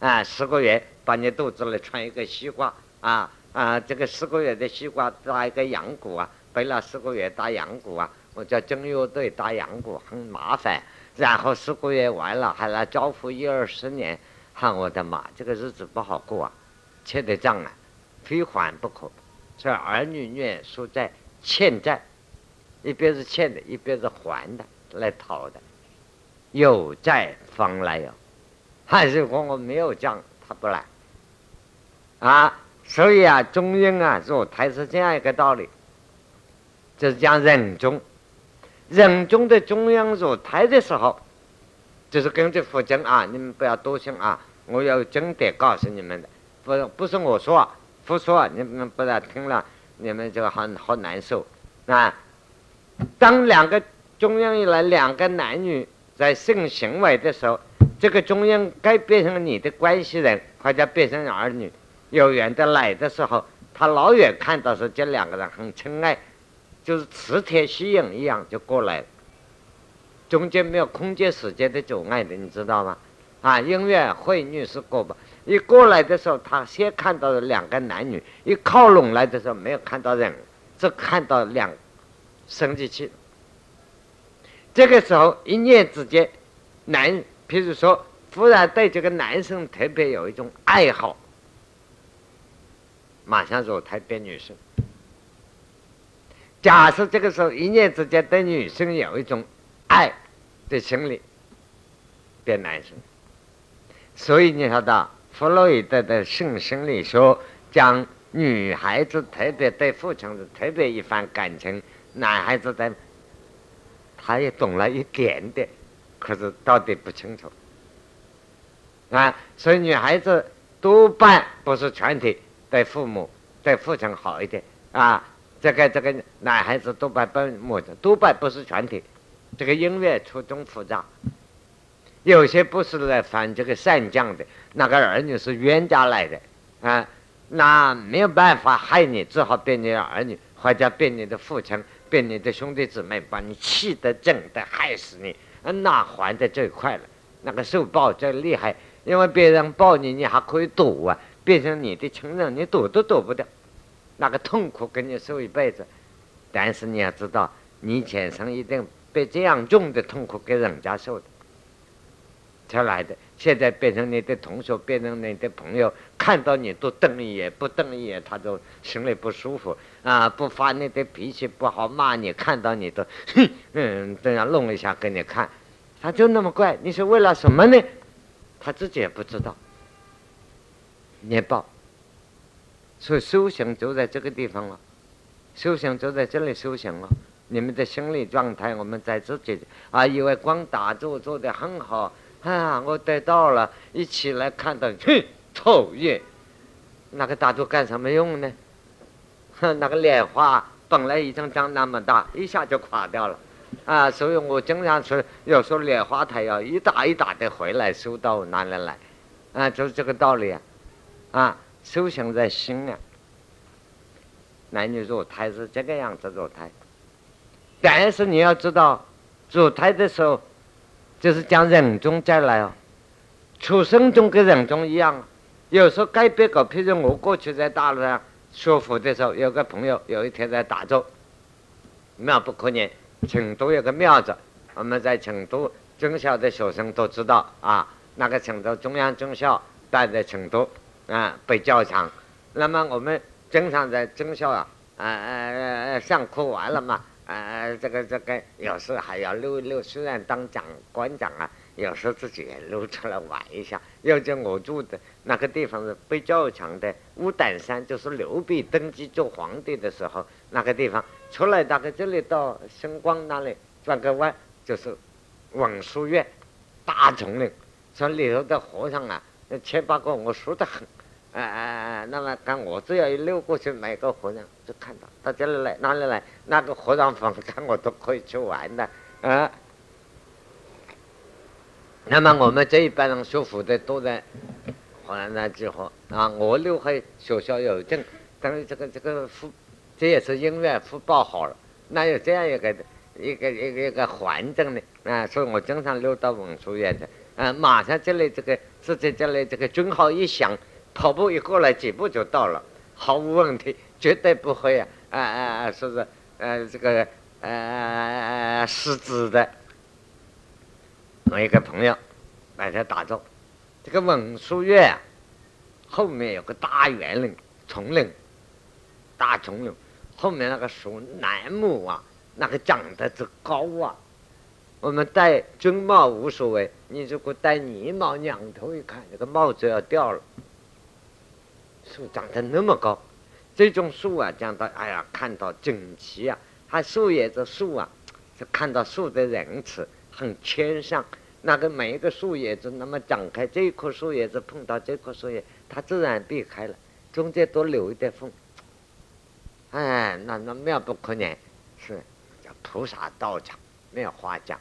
啊，十个月把你肚子里穿一个西瓜，啊啊，这个十个月的西瓜打一个羊骨啊。背了四个月打洋鼓啊！我叫正乐队打洋鼓很麻烦，然后四个月完了还来交付一二十年，哈！我的妈，这个日子不好过啊！欠的账啊，非还不可。所以儿女怨属债，欠债，一边是欠的，一边是还的，来讨的。有债方来哟，还是说我没有账，他不来啊？所以啊，中英啊，说他是这样一个道理。就是讲人中，人中的中央入胎的时候，就是根据佛经啊，你们不要多想啊，我有经典告诉你们的，不不是我说，佛说，你们不然听了，你们就很好难受啊。当两个中央一来，两个男女在性行为的时候，这个中央该变成你的关系人，或者变成儿女，有缘的来的时候，他老远看到是这两个人很亲爱。就是磁铁吸引一样就过来了，中间没有空间时间的阻碍的，你知道吗？啊，音乐会女士过吧，一过来的时候，他先看到了两个男女，一靠拢来的时候没有看到人，只看到两生殖器。这个时候一念之间，男，譬如说，忽然对这个男生特别有一种爱好，马上入胎变女生。假设这个时候一念之间对女生有一种爱的心理，变男生，所以你晓得弗洛伊德的性心理学讲女孩子特别对父亲的特别一番感情，男孩子的他也懂了一点点，可是到底不清楚啊，所以女孩子多半不是全体对父母对父亲好一点啊。这个这个男孩子多半不么的，多半不是全体。这个音乐错综复杂，有些不是来反这个善将的，那个儿女是冤家来的啊，那没有办法害你，只好变你的儿女，或者变你的父亲，变你的兄弟姊妹，把你气得整的害死你。那还的最快了，那个受报最厉害，因为别人报你，你还可以躲啊，变成你的亲人，你躲都躲不掉。那个痛苦跟你受一辈子，但是你要知道，你前生一定被这样重的痛苦给人家受的，才来的。现在变成你的同学，变成你的朋友，看到你都瞪一眼，不瞪一眼他都心里不舒服啊！不发你的脾气不好，骂你，看到你都哼，嗯，这样弄一下给你看，他就那么怪。你是为了什么呢？他自己也不知道。年报。所以修行就在这个地方了，修行就在这里修行了。你们的心理状态，我们在自己啊，以为光打坐做得很好啊，我得到了，一起来看到，哼，讨厌，那个打坐干什么用呢？哼，那个莲花本来一张张那么大，一下就垮掉了，啊，所以我经常说，有时候莲花台要一打一打的回来收到哪里来，啊，就是这个道理啊，啊，修行在心啊。男女入胎是这个样子入胎，但是你要知道，入胎的时候，就是讲人中再来哦，出生中跟人中一样。有时候改变个，譬如我过去在大陆上学佛的时候，有个朋友有一天在打坐，妙不可言。成都有个庙子，我们在成都中校的学生都知道啊，那个成都中央中校待在成都啊北教场，那么我们。经常在中校啊，呃呃上课完了嘛，呃这个这个有时还要溜一溜，虽然当长馆长啊，有时自己也溜出来玩一下。又在我住的那个地方是北较强的五胆山，就是刘备登基做皇帝的时候那个地方。出来大概这里到星光那里转个弯，就是文殊院大丛林，说里头的和尚啊，七八个，我熟得很。哎哎哎！那么，看我只要一溜过去，每个和尚就看到到这里来，哪里来？那个和尚房看我都可以去玩的啊。那么我们这一班人学佛的都在河南那之后啊，我留在学校有证，但是这个这个福，这也是因缘福报好了，那有这样一个一个一个一个环境呢啊，所以我经常溜到文殊院的啊，马上这里这个自己这里这个军号一响。跑步一过来，几步就到了，毫无问题，绝对不会啊！啊啊啊！说是呃这个呃失职的。我一个朋友来这打坐，这个文殊院啊，后面有个大园林、丛林，大丛林，后面那个树楠木啊，那个长得之高啊！我们戴军帽无所谓，你如果戴呢帽，仰头一看，这个帽子要掉了。树长得那么高，这种树啊，讲到哎呀，看到整齐啊，它树叶子树啊，就看到树的仁慈，很谦上。那个每一个树叶子那么展开，这一棵树叶子碰到这棵树叶，它自然避开了，中间多留一点缝。哎，那那妙不可言，是叫菩萨道场，没有话讲。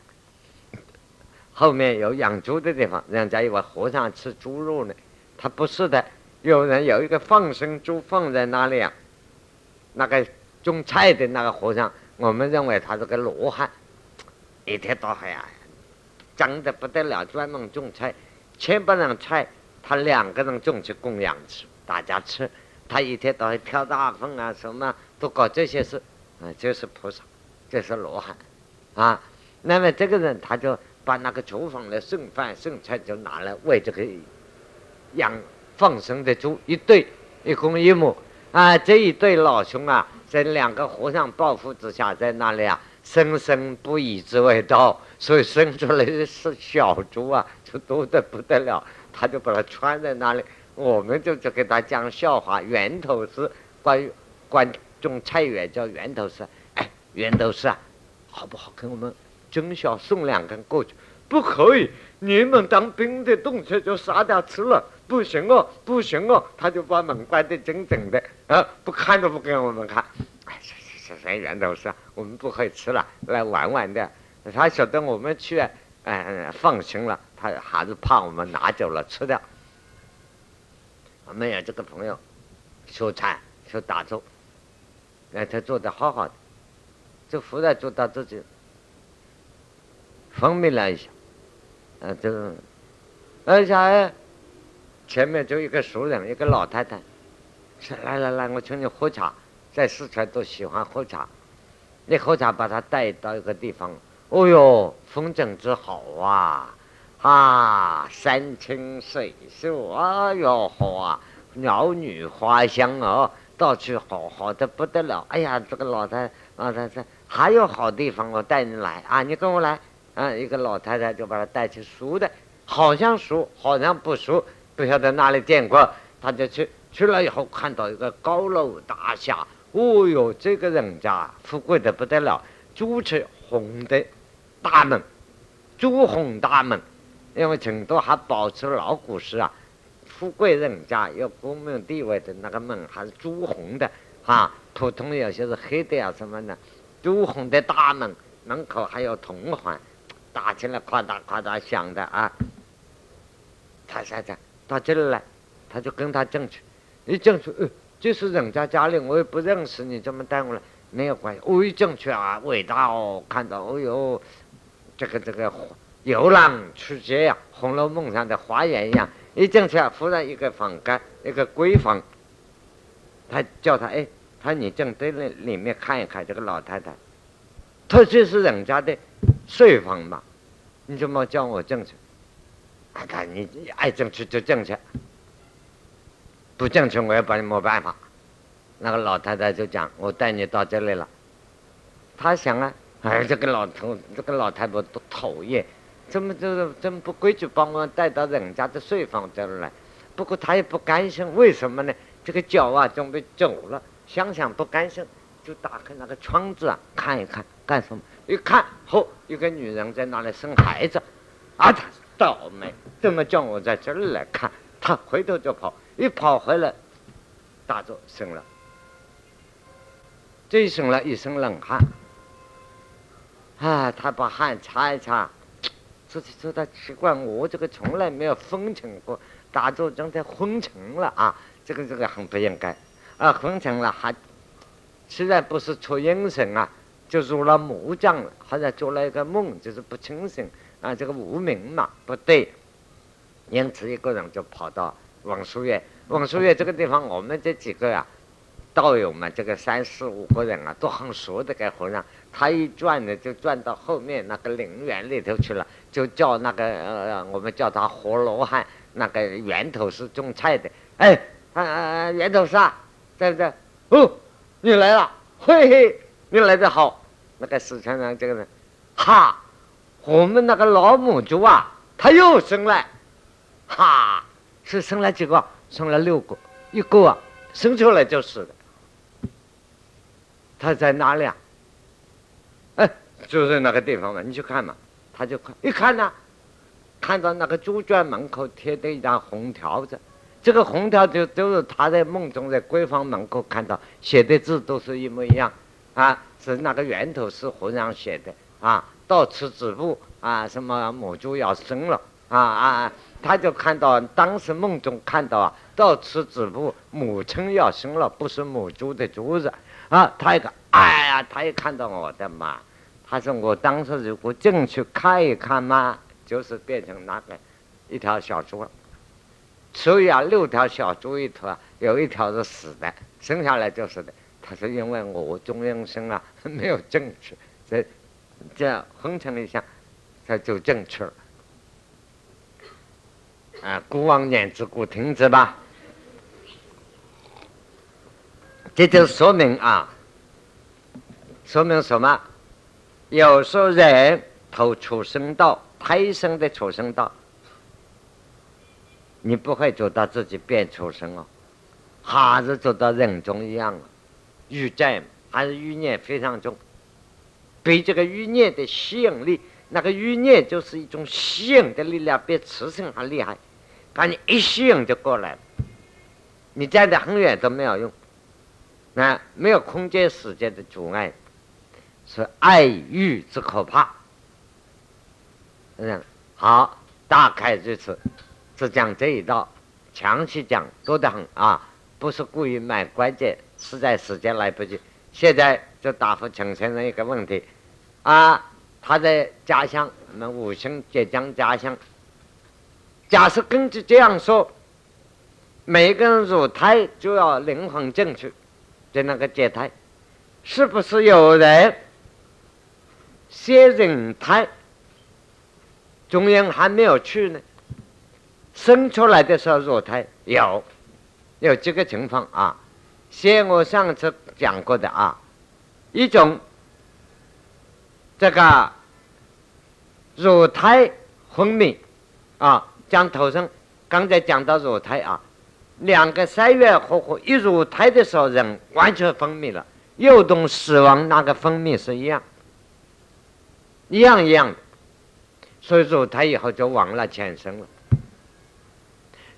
后面有养猪的地方，人家以为和尚吃猪肉呢，他不是的。有人有一个放生猪放在那里啊？那个种菜的那个和尚，我们认为他是个罗汉，一天到黑啊，脏的不得了，专门种菜，千百人菜，他两个人种去供养吃，大家吃。他一天到黑挑大粪啊，什么都搞这些事，啊，就是菩萨，这是罗汉，啊，那么这个人他就把那个厨房的剩饭剩菜就拿来喂这个养。放生的猪一对，一公一母啊！这一对老兄啊，在两个和尚抱负之下，在那里啊，生生不以之为道，所以生出来的是小猪啊，就多得不得了。他就把它穿在那里，我们就就给他讲笑话。源头是关于关种菜园叫源头是，哎，源头是啊，好不好？跟我们中校送两根过去，不可以。你们当兵的动车就杀掉吃了。不行哦，不行哦，他就把门关得紧紧的，啊，不看都不给我们看。哎，这这这源头是，我们不可以吃了，来玩玩的。他晓得我们去，哎，放心了，他还是怕我们拿走了吃掉。我们有这个朋友，修禅修打坐，哎，他做的好好的，就忽然做到自己方便了一下，啊，就，而且。前面就一个熟人，一个老太太，说：“来来来，我请你喝茶。在四川都喜欢喝茶，你喝茶把他带到一个地方。哦哟，风景之好啊！啊，山清水秀，哎哟好啊，鸟语花香哦，到处好好的不得了。哎呀，这个老太太老太太还有好地方，我带你来啊！你跟我来啊！一个老太太就把他带去熟的，好像熟，好像不熟。”不晓得哪里见过，他就去去了以后，看到一个高楼大厦，哦哟，这个人家富贵的不得了，朱漆红的大门，朱红大门，因为成都还保持老古式啊，富贵人家有功名地位的那个门还是朱红的啊，普通有些是黑的啊什么的，朱红的大门门口还有铜环，打起来夸大夸大响的啊。他现在到这里来，他就跟他进去，一进去，呃，这是人家家里，我也不认识你，这么带过来？没有关系，我一进去啊，伟大哦，看到，哦哟，这个这个游览出街呀，《红楼梦》上的花园一样。一进去啊，忽然一个房间，一个闺房，他叫他，哎，他你进对那里面看一看，这个老太太，他这是人家的睡房嘛，你怎么叫我进去？看看你爱进去就进去，不进去我也把你没办法。那个老太太就讲：“我带你到这里了。”他想啊，哎，这个老头，这个老太婆都讨厌，怎么就是这么不规矩，把我带到人家的睡房这儿来？不过他也不甘心，为什么呢？这个脚啊准备走了，想想不甘心，就打开那个窗子啊，看一看干什么？一看，嚯，一个女人在那里生孩子，啊，他倒霉，怎么叫我在这儿来看？他回头就跑，一跑回来，大作生了。这一身了一身冷汗，啊，他把汗擦一擦，自己说他奇怪，我这个从来没有风尘过，打坐正在昏沉了啊，这个这个很不应该，啊，昏沉了还，虽然不是出阴神啊，就入了魔障了，好像做了一个梦，就是不清醒啊，这个无名嘛不对，因此一个人就跑到文殊院，文殊院这个地方，我们这几个呀。道友们，这个三四五个人啊，都很熟的。给和尚，他一转呢，就转到后面那个陵园里头去了，就叫那个呃，我们叫他活罗汉，那个源头是种菜的。哎，啊，源头是啊，在不在？哦，你来了，嘿嘿，你来的好。那个四川人这个人，哈，我们那个老母猪啊，他又生了，哈，是生了几个？生了六个，一个啊，生出来就是的。他在哪里啊？哎，就在那个地方嘛，你去看嘛。他就看一看呢，看到那个猪圈门口贴的一张红条子，这个红条就都是他在梦中在闺房门口看到写的字都是一模一样啊，是那个源头是和尚写的啊，到此止步啊，什么母猪要生了啊啊，他就看到当时梦中看到啊，到此止步，母亲要生了，不是母猪的猪子。啊，他一个，哎呀，他一看到我的妈，他说我当时如果进去看一看嘛，就是变成那个一条小猪了。所以啊，六条小猪一头啊，有一条是死的，生下来就是的。他说因为我中阴身啊 *laughs* 没有进去，这这样昏沉一下，他就进去了。啊，古往言之，古听之吧。这就说明啊，说明什么？有时候人投畜生道，胎生的畜生道，你不会做到自己变畜生哦，还是做到人中一样啊？欲债还是欲念非常重，被这个欲念的吸引力，那个欲念就是一种吸引的力量，比雌性还厉害，把你一吸引就过来了，你站得很远都没有用。那没有空间时间的阻碍，是爱欲之可怕。嗯，好，大概如此，只讲这一道，详细讲多得很啊！不是故意卖关键，实在时间来不及。现在就答复陈先生一个问题啊，他在家乡，我们五星浙江家乡，假设根据这样说，每个人入胎就要灵魂进去。在那个阶胎，是不是有人先人胎，中央还没有去呢？生出来的时候入胎有，有几个情况啊？先我上次讲过的啊，一种这个乳胎分泌啊，讲头上刚才讲到乳胎啊。两个三月合合一乳胎的时候，人完全分泌了，又同死亡那个分泌是一样。一样一样的。所以说，他以后就忘了前生了。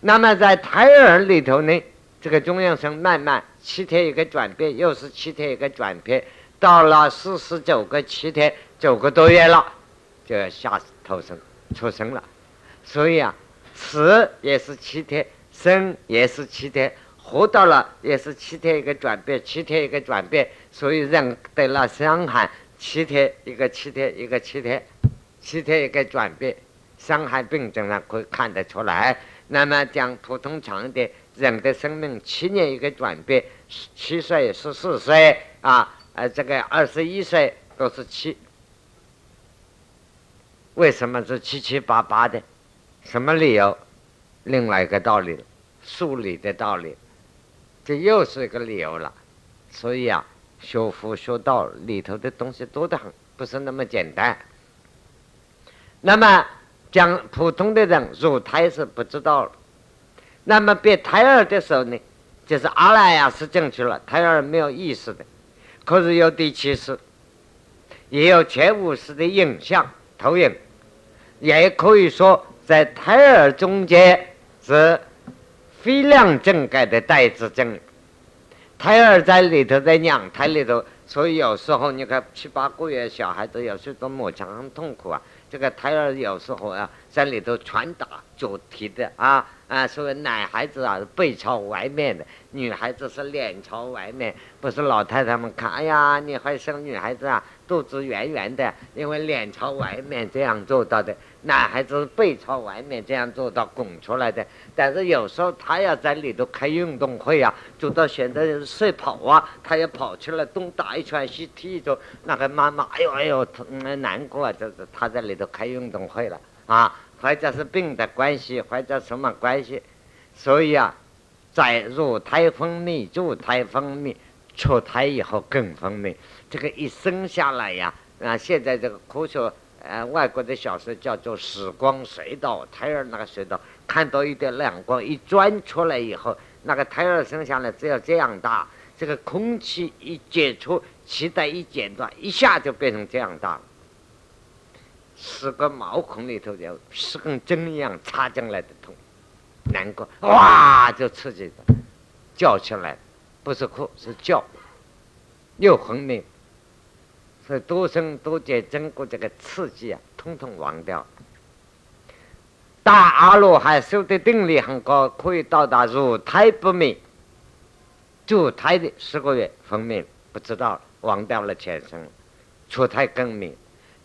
那么在胎儿里头呢，这个中央生慢慢七天一个转变，又是七天一个转变，到了四十九个七天，九个多月了，就要下头生出生了。所以啊，死也是七天，生也是七天，活到了也是七天一个转变，七天一个转变。所以人得了伤寒，七天一个七天一个七天。七天一个转变，伤寒病症上可以看得出来。那么讲普通常的，人的生命七年一个转变，七岁、十四岁啊，呃，这个二十一岁都是七。为什么是七七八八的？什么理由？另外一个道理，数理的道理，这又是一个理由了。所以啊，学佛学道里头的东西多得很，不是那么简单。那么讲普通的人入胎是不知道了，那么别胎儿的时候呢，就是阿赖耶识进去了，胎儿没有意识的，可是有第七识，也有前五识的影像投影，也可以说在胎儿中间是非量正改的代指正，胎儿在里头在娘胎里头，所以有时候你看七八个月小孩子有时都母亲很痛苦啊。这个胎儿有时候啊，在里头拳打脚踢的啊啊，所以男孩子啊背朝外面的，女孩子是脸朝外面。不是老太太们看，哎呀，你还生女孩子啊，肚子圆圆的，因为脸朝外面这样做到的。男孩子背朝外面这样做到拱出来的。但是有时候他要在里头开运动会啊，做到现在赛跑啊，他要跑出来东打一圈西踢一脚，那个妈妈哎呦哎呦疼难过啊，就是他在里头开运动会了啊，或者是病的关系，或者什么关系，所以啊，在入胎分泌、助胎分泌。出胎以后更分泌，这个一生下来呀，啊，现在这个科学，呃，外国的小说叫做时光隧道，胎儿那个隧道，看到一点亮光一钻出来以后，那个胎儿生下来只要这样大，这个空气一解除，脐带一剪断，一下就变成这样大了，十个毛孔里头有十根针一样插进来的痛，难过，哇，就刺激的，叫起来。不是哭，是叫，又昏迷，所以多生多劫经过这个刺激啊，统统忘掉。大阿罗汉修的定力很高，可以到达入胎不灭，入胎的十个月分娩，不知道忘掉了前生，出胎更灭。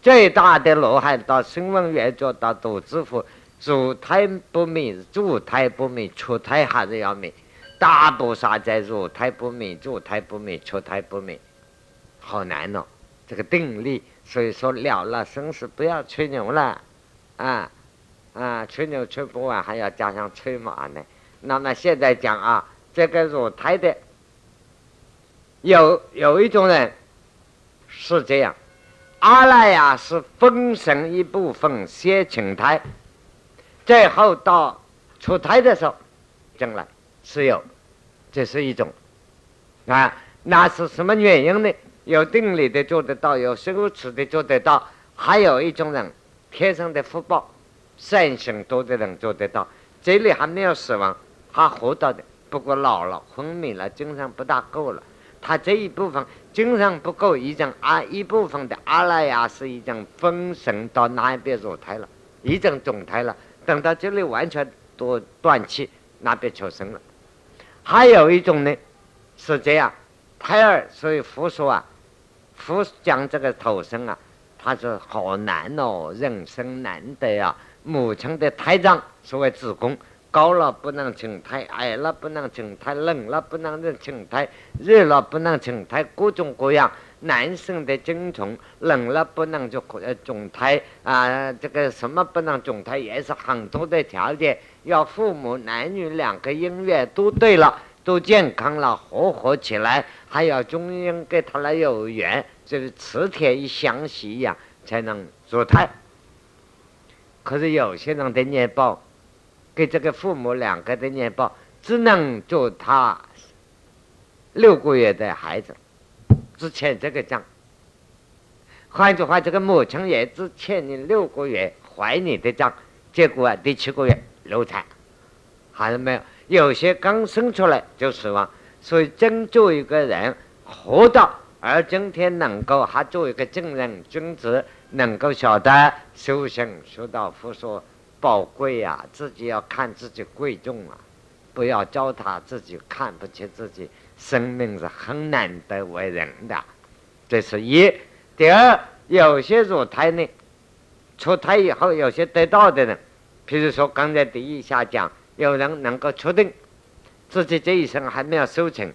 最大的罗汉到声闻缘觉到度之佛，入胎不灭，入胎不灭，出胎还是要灭。大菩萨在入胎不灭，入胎不灭，出胎不灭，好难哦！这个定力，所以说了了生死，不要吹牛了，啊啊，吹牛吹不完，还要加上吹马呢。那么现在讲啊，这个入胎的，有有一种人是这样，阿赖呀是分神一部分先请胎，最后到出胎的时候进来。是有，这是一种，啊，那是什么原因呢？有定力的做得到，有羞耻的做得到，还有一种人天生的福报，善行多的人做得到。这里还没有死亡，还活到的，不过老了昏迷了，精神不大够了。他这一部分精神不够，一种啊一部分的阿赖耶是一种分神到那一边入胎了，一种总胎了。等到这里完全都断气，那边求生了。还有一种呢，是这样，胎儿所以佛说啊，佛讲这个投生啊，他说好难哦，人生难得啊。母亲的胎脏，所谓子宫，高了不能成胎，矮了不能成胎，冷了不能成胎，热了不能成胎，各种各样。男生的精虫冷了不能就呃种胎啊，这个什么不能种胎也是很多的条件。要父母男女两个姻缘都对了，都健康了，和合起来，还要中阴跟他来有缘，就是磁铁一相吸一样，才能做胎。可是有些人的念报，给这个父母两个的念报，只能做他六个月的孩子。之前这个账，换句话，这个母亲也只欠你六个月怀你的账，结果啊，第七个月流产，还是没有。有些刚生出来就死亡，所以真做一个人活到而今天能够还做一个正人君子，能够晓得修行修道福所宝贵呀，自己要看自己贵重啊，不要糟蹋自己，看不起自己。生命是很难得为人的，这是一。第二，有些乳胎呢，出胎以后有些得道的人，譬如说刚才第一下讲，有人能够确定自己这一生还没有收成，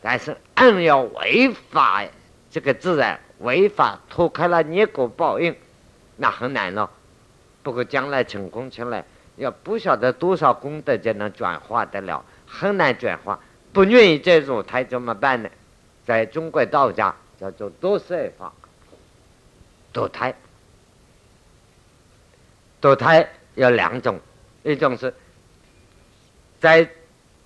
但是硬要违法这个自然，违法脱开了业果报应，那很难了。不过将来成功起来，要不晓得多少功德才能转化得了，很难转化。不愿意再入胎怎么办呢？在中国道家叫做多色法，堕胎。堕胎有两种，一种是在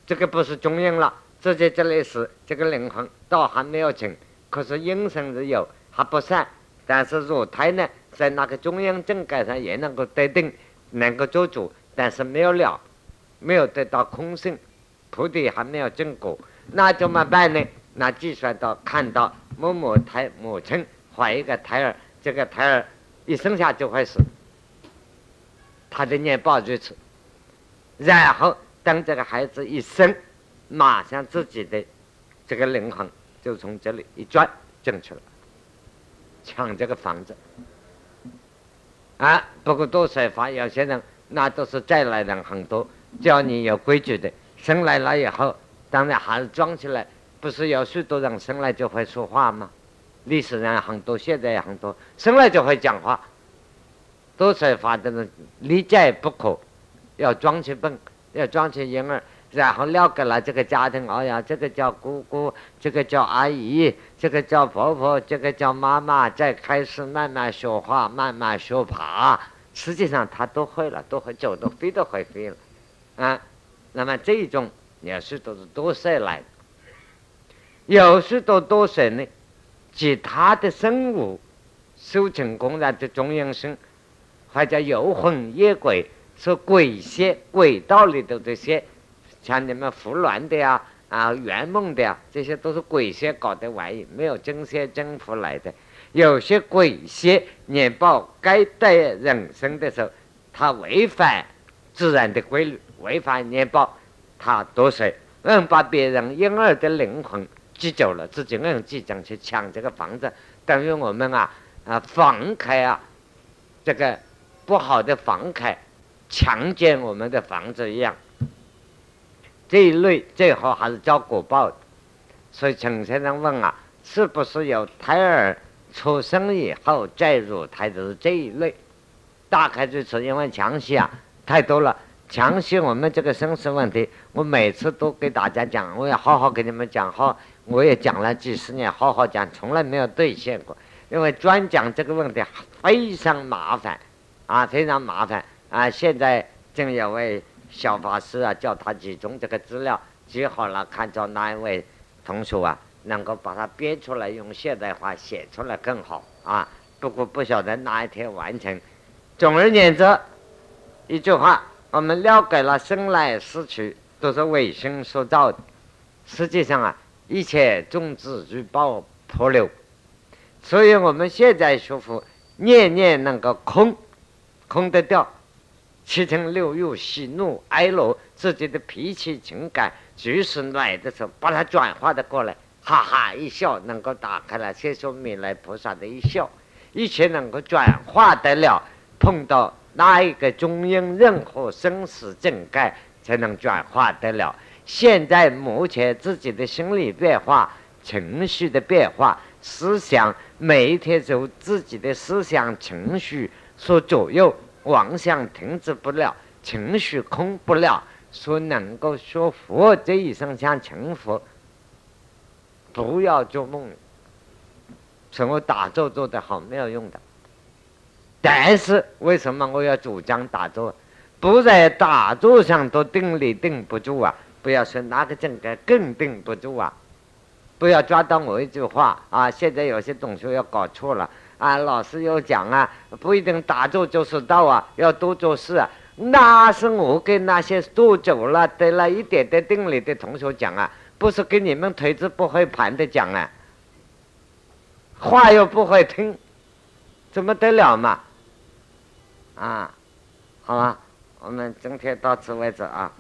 这个不是中阴了，直接这里是这个灵魂倒还没有成，可是阴身是有还不散，但是入胎呢，在那个中央政改上也能够得定，能够做主，但是没有了，没有得到空性。菩提还没有证果，那怎么办呢？那计算到看到某某胎母亲怀一个胎儿，这个胎儿一生下就会死，他的念报如此。然后等这个孩子一生，马上自己的这个灵魂就从这里一转进去了，抢这个房子。啊，不过多说法，有些人那都是再来人很多，教你有规矩的。生来了以后，当然还是装起来。不是有许多人生来就会说话吗？历史上很多，现在也很多，生来就会讲话。多说法的人理解不可，要装起笨，要装起婴儿，然后了给了这个家庭。哎呀，这个叫姑姑，这个叫阿姨，这个叫婆婆，这个叫妈妈。再开始慢慢说话，慢慢学爬。实际上他都会了，都会走，都飞都会飞了，啊。那么这种有许多是多岁来的，有许多多色呢，其他的生物修成功然的中阴身，或者游魂野鬼，是鬼仙鬼道里头这些，像你们胡乱的呀啊圆梦的呀，这些都是鬼邪搞的玩意，没有真邪真佛来的。有些鬼邪年报该带人生的时候，他违反自然的规律。违反年报，他多谁？硬把别人婴儿的灵魂挤走了，自己硬挤进去抢这个房子，等于我们啊啊房开啊，这个不好的房开强奸我们的房子一样。这一类最后还是交果报的。所以陈先生问啊，是不是有胎儿出生以后再入胎的这一类？大概就是因为强袭啊太多了。强行我们这个生死问题，我每次都给大家讲，我要好好给你们讲好，我也讲了几十年，好好讲，从来没有兑现过。因为专讲这个问题非常麻烦，啊，非常麻烦啊！现在正有位小法师啊，叫他集中这个资料，集好了，看着哪一位同学啊，能够把它编出来，用现代化写出来更好啊。不过不晓得哪一天完成。总而言之，一句话。我们了解了生来死去都是为心所造的，实际上啊，一切种子如报破流，所以我们现在学佛，念念能够空，空得掉七情六欲、喜怒哀乐自己的脾气情感，就是来的时候把它转化的过来，哈哈一笑能够打开了，先说弥勒菩萨的一笑，一切能够转化得了，碰到。哪一个中阴任何生死正盖才能转化得了？现在目前自己的心理变化、情绪的变化、思想，每一天受自己的思想情绪所左右，妄想停止不了，情绪空不了，说能够说佛这一生想成佛，不要做梦，什么打坐做的好没有用的。但是为什么我要主张打坐？不在打坐上都定力定不住啊！不要说哪个境界更定不住啊！不要抓到我一句话啊！现在有些同学要搞错了啊，老师又讲啊，不一定打坐就是道啊，要多做事啊。那是我跟那些做久了得了一点点定力的同学讲啊，不是跟你们腿子不会盘的讲啊，话又不会听，怎么得了嘛？啊，好吧，我们今天到此为止啊。